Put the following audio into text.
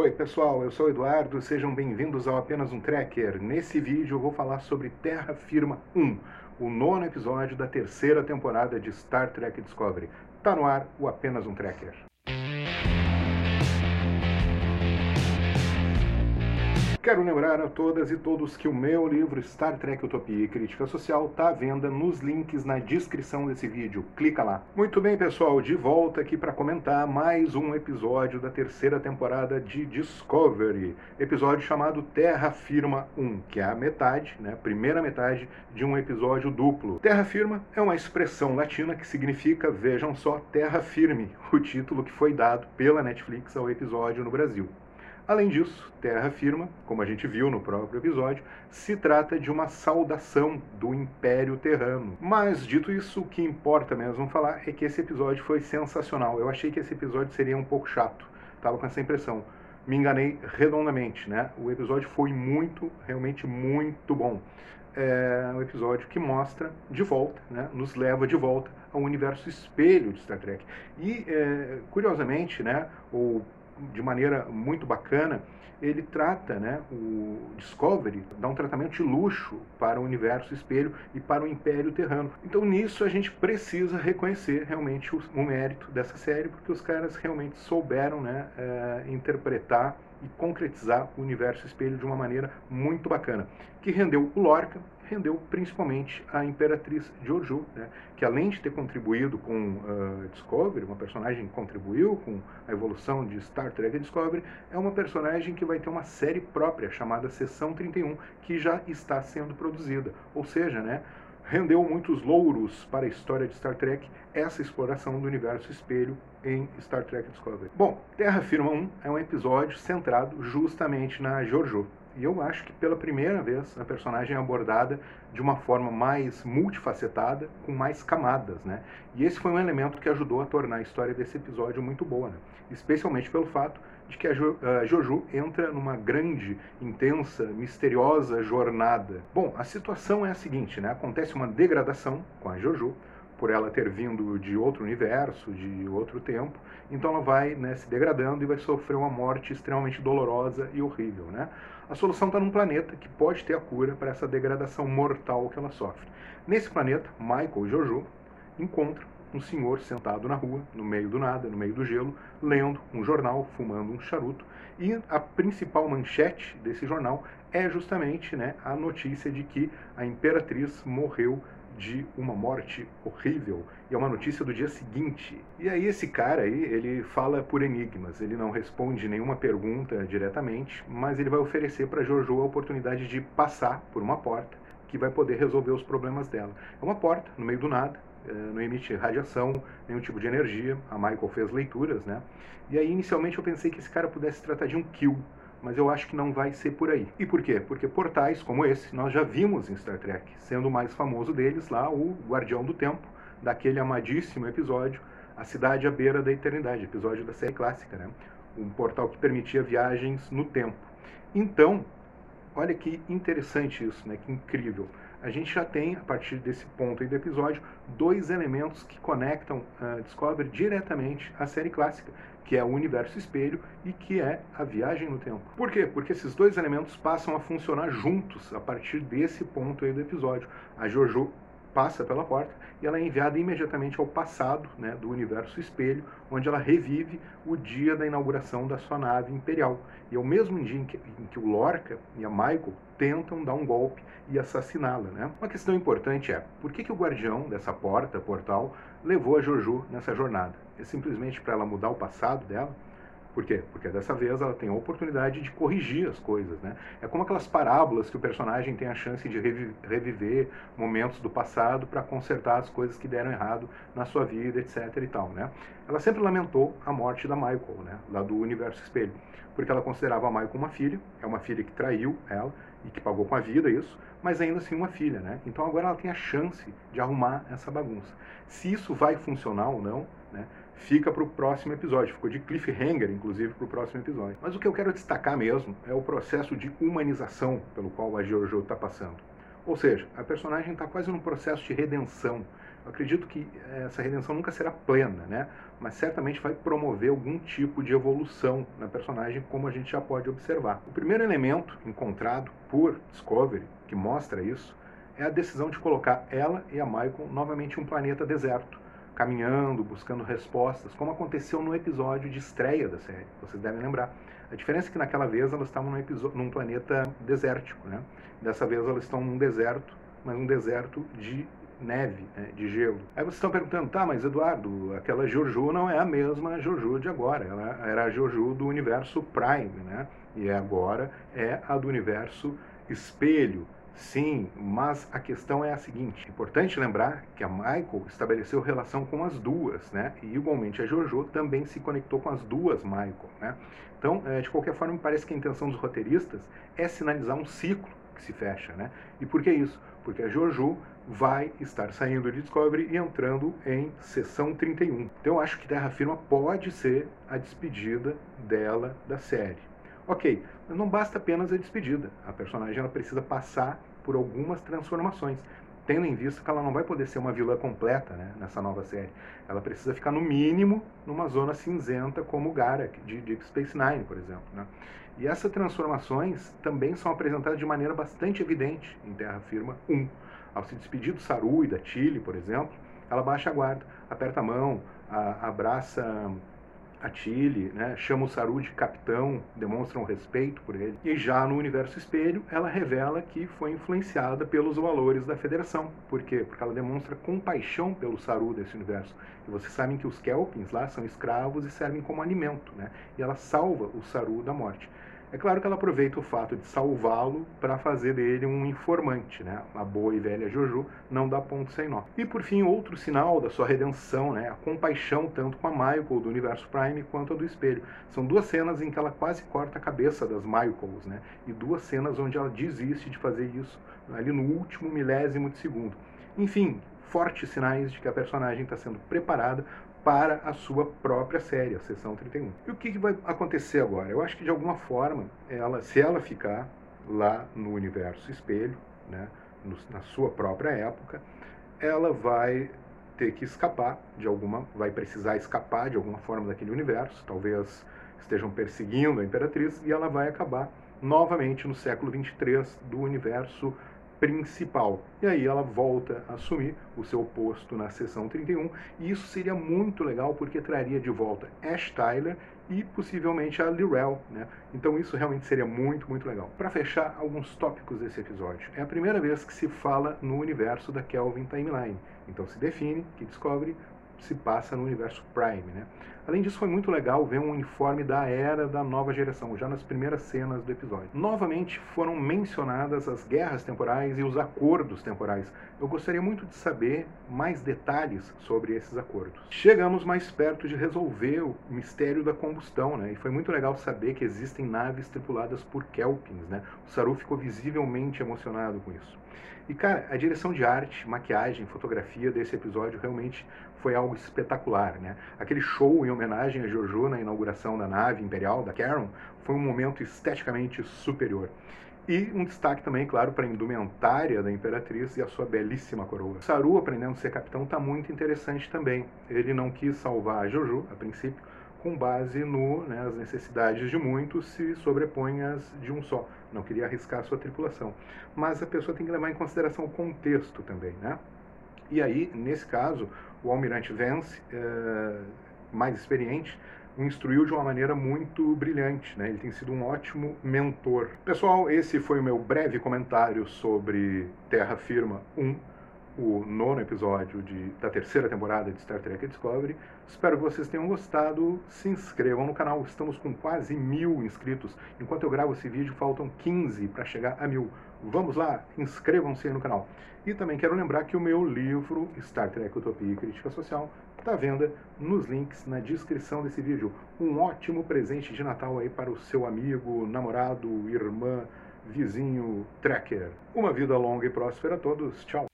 Oi pessoal, eu sou o Eduardo, sejam bem-vindos ao Apenas um Tracker. Nesse vídeo eu vou falar sobre Terra Firma 1, o nono episódio da terceira temporada de Star Trek Discovery. Tá no ar o Apenas um Tracker. Quero lembrar a todas e todos que o meu livro Star Trek Utopia e Crítica Social está à venda nos links na descrição desse vídeo. Clica lá. Muito bem, pessoal, de volta aqui para comentar mais um episódio da terceira temporada de Discovery. Episódio chamado Terra Firma 1, que é a metade, né, primeira metade de um episódio duplo. Terra Firma é uma expressão latina que significa, vejam só, terra firme, o título que foi dado pela Netflix ao episódio no Brasil. Além disso, Terra afirma, como a gente viu no próprio episódio, se trata de uma saudação do Império Terrano. Mas, dito isso, o que importa mesmo falar é que esse episódio foi sensacional. Eu achei que esse episódio seria um pouco chato, tava com essa impressão. Me enganei redondamente, né? O episódio foi muito, realmente muito bom. É um episódio que mostra de volta, né? nos leva de volta ao universo espelho de Star Trek. E, é, curiosamente, né, ou de maneira muito bacana, ele trata né, o Discovery, dá um tratamento de luxo para o universo espelho e para o Império Terrano. Então nisso a gente precisa reconhecer realmente o, o mérito dessa série, porque os caras realmente souberam né, é, interpretar e concretizar o universo espelho de uma maneira muito bacana, que rendeu o Lorca, rendeu principalmente a Imperatriz Georgiou, né, que além de ter contribuído com uh, Discovery, uma personagem que contribuiu com a evolução de Star Trek Discovery, é uma personagem que vai ter uma série própria chamada Seção 31, que já está sendo produzida. Ou seja, né, rendeu muitos louros para a história de Star Trek essa exploração do universo espelho em Star Trek Discovery. Bom, Terra Firma 1 é um episódio centrado justamente na Giorgio. E eu acho que pela primeira vez a personagem é abordada de uma forma mais multifacetada, com mais camadas, né? E esse foi um elemento que ajudou a tornar a história desse episódio muito boa, né? Especialmente pelo fato de que a, jo, a Jojo entra numa grande, intensa, misteriosa jornada. Bom, a situação é a seguinte, né? Acontece uma degradação com a Jojo, por ela ter vindo de outro universo, de outro tempo, então ela vai né, se degradando e vai sofrer uma morte extremamente dolorosa e horrível. Né? A solução está num planeta que pode ter a cura para essa degradação mortal que ela sofre. Nesse planeta, Michael e Jojo encontram um senhor sentado na rua, no meio do nada, no meio do gelo, lendo um jornal, fumando um charuto. E a principal manchete desse jornal é justamente né, a notícia de que a imperatriz morreu de uma morte horrível. E é uma notícia do dia seguinte. E aí esse cara aí, ele fala por enigmas. Ele não responde nenhuma pergunta diretamente, mas ele vai oferecer para Jojo a oportunidade de passar por uma porta que vai poder resolver os problemas dela. É uma porta no meio do nada, eh, não emite radiação, nenhum tipo de energia. A Michael fez leituras, né? E aí inicialmente eu pensei que esse cara pudesse tratar de um kill, mas eu acho que não vai ser por aí. E por quê? Porque portais como esse nós já vimos em Star Trek, sendo o mais famoso deles lá o Guardião do Tempo, daquele amadíssimo episódio A Cidade à Beira da Eternidade, episódio da série clássica, né? Um portal que permitia viagens no tempo. Então, olha que interessante isso, né? Que incrível. A gente já tem, a partir desse ponto aí do episódio, dois elementos que conectam uh, Discovery diretamente à série clássica, que é o universo espelho e que é a viagem no tempo. Por quê? Porque esses dois elementos passam a funcionar juntos a partir desse ponto aí do episódio. A Jojo passa pela porta e ela é enviada imediatamente ao passado né, do universo espelho, onde ela revive o dia da inauguração da sua nave imperial. E é o mesmo dia em que, em que o Lorca e a Michael tentam dar um golpe e assassiná-la. Né? Uma questão importante é, por que, que o guardião dessa porta, portal, levou a Jojo nessa jornada? É simplesmente para ela mudar o passado dela? Por quê? Porque dessa vez ela tem a oportunidade de corrigir as coisas, né? É como aquelas parábolas que o personagem tem a chance de reviver momentos do passado para consertar as coisas que deram errado na sua vida, etc e tal, né? Ela sempre lamentou a morte da Michael, né? Lá do Universo Espelho, porque ela considerava a Michael uma filha, é uma filha que traiu ela e que pagou com a vida isso, mas ainda assim uma filha, né? Então agora ela tem a chance de arrumar essa bagunça. Se isso vai funcionar ou não, né? Fica para o próximo episódio. Ficou de cliffhanger, inclusive, para o próximo episódio. Mas o que eu quero destacar mesmo é o processo de humanização pelo qual a Giorgio está passando. Ou seja, a personagem está quase num processo de redenção. Eu acredito que essa redenção nunca será plena, né? Mas certamente vai promover algum tipo de evolução na personagem, como a gente já pode observar. O primeiro elemento encontrado por Discovery, que mostra isso, é a decisão de colocar ela e a Michael novamente em um planeta deserto, caminhando, buscando respostas, como aconteceu no episódio de estreia da série. Vocês devem lembrar. A diferença é que naquela vez elas estavam num, num planeta desértico, né? Dessa vez elas estão num deserto, mas um deserto de neve, né, de gelo. Aí vocês estão perguntando, tá, mas Eduardo, aquela Jojo não é a mesma Jojo de agora, ela era a Jojo do universo Prime, né? E agora é a do universo Espelho. Sim, mas a questão é a seguinte: é importante lembrar que a Michael estabeleceu relação com as duas, né? E igualmente a Jojo também se conectou com as duas Michael, né? Então, é, de qualquer forma, me parece que a intenção dos roteiristas é sinalizar um ciclo que se fecha, né? E por que isso? Porque a Jojo vai estar saindo de Discovery e entrando em sessão 31. Então, eu acho que Terra Firma pode ser a despedida dela da série. Ok, mas não basta apenas a despedida. A personagem ela precisa passar por algumas transformações, tendo em vista que ela não vai poder ser uma vilã completa né, nessa nova série. Ela precisa ficar, no mínimo, numa zona cinzenta como Garak, de Deep Space Nine, por exemplo. Né? E essas transformações também são apresentadas de maneira bastante evidente em Terra Firma 1. Ao se despedir do Saru e da Chile, por exemplo, ela baixa a guarda, aperta a mão, a, abraça a Tilly, né, chama o Saru de capitão, demonstra um respeito por ele. E já no universo espelho, ela revela que foi influenciada pelos valores da Federação. Por quê? Porque ela demonstra compaixão pelo Saru desse universo. E vocês sabem que os Kelpins lá são escravos e servem como alimento, né? E ela salva o Saru da morte. É claro que ela aproveita o fato de salvá-lo para fazer dele um informante, né? A boa e velha Jojo não dá ponto sem nó. E por fim, outro sinal da sua redenção, né? A compaixão tanto com a Michael do Universo Prime quanto a do Espelho. São duas cenas em que ela quase corta a cabeça das Michaels, né? E duas cenas onde ela desiste de fazer isso ali no último milésimo de segundo. Enfim, fortes sinais de que a personagem está sendo preparada para a sua própria série, a sessão 31. E o que, que vai acontecer agora? Eu acho que de alguma forma, ela, se ela ficar lá no universo espelho, né, no, na sua própria época, ela vai ter que escapar de alguma, vai precisar escapar de alguma forma daquele universo, talvez estejam perseguindo a Imperatriz, e ela vai acabar novamente no século 23 do universo principal. E aí ela volta a assumir o seu posto na sessão 31, e isso seria muito legal porque traria de volta Ash Tyler e possivelmente a Lirel, né? Então isso realmente seria muito, muito legal. Para fechar, alguns tópicos desse episódio. É a primeira vez que se fala no universo da Kelvin Timeline. Então se define que descobre se passa no universo Prime, né? Além disso, foi muito legal ver um uniforme da era da nova geração, já nas primeiras cenas do episódio. Novamente foram mencionadas as guerras temporais e os acordos temporais. Eu gostaria muito de saber mais detalhes sobre esses acordos. Chegamos mais perto de resolver o mistério da combustão, né? E foi muito legal saber que existem naves tripuladas por Kelpins, né? O Saru ficou visivelmente emocionado com isso. E, cara, a direção de arte, maquiagem, fotografia desse episódio realmente foi algo espetacular, né? Aquele show em homenagem a Jojo na inauguração da nave imperial da Karen foi um momento esteticamente superior. E um destaque também, claro, para a indumentária da Imperatriz e a sua belíssima coroa. Saru, aprendendo a ser capitão, está muito interessante também. Ele não quis salvar a Jojo, a princípio, com base no né, as necessidades de muitos se sobrepõem às de um só. Não queria arriscar a sua tripulação. Mas a pessoa tem que levar em consideração o contexto também, né? E aí, nesse caso, o almirante Vance, é, mais experiente, o instruiu de uma maneira muito brilhante, né? Ele tem sido um ótimo mentor. Pessoal, esse foi o meu breve comentário sobre Terra Firma 1 o nono episódio de, da terceira temporada de Star Trek Discovery. Espero que vocês tenham gostado. Se inscrevam no canal, estamos com quase mil inscritos. Enquanto eu gravo esse vídeo, faltam 15 para chegar a mil. Vamos lá, inscrevam-se aí no canal. E também quero lembrar que o meu livro, Star Trek Utopia e Crítica Social, está à venda nos links na descrição desse vídeo. Um ótimo presente de Natal aí para o seu amigo, namorado, irmã, vizinho, tracker. Uma vida longa e próspera a todos. Tchau!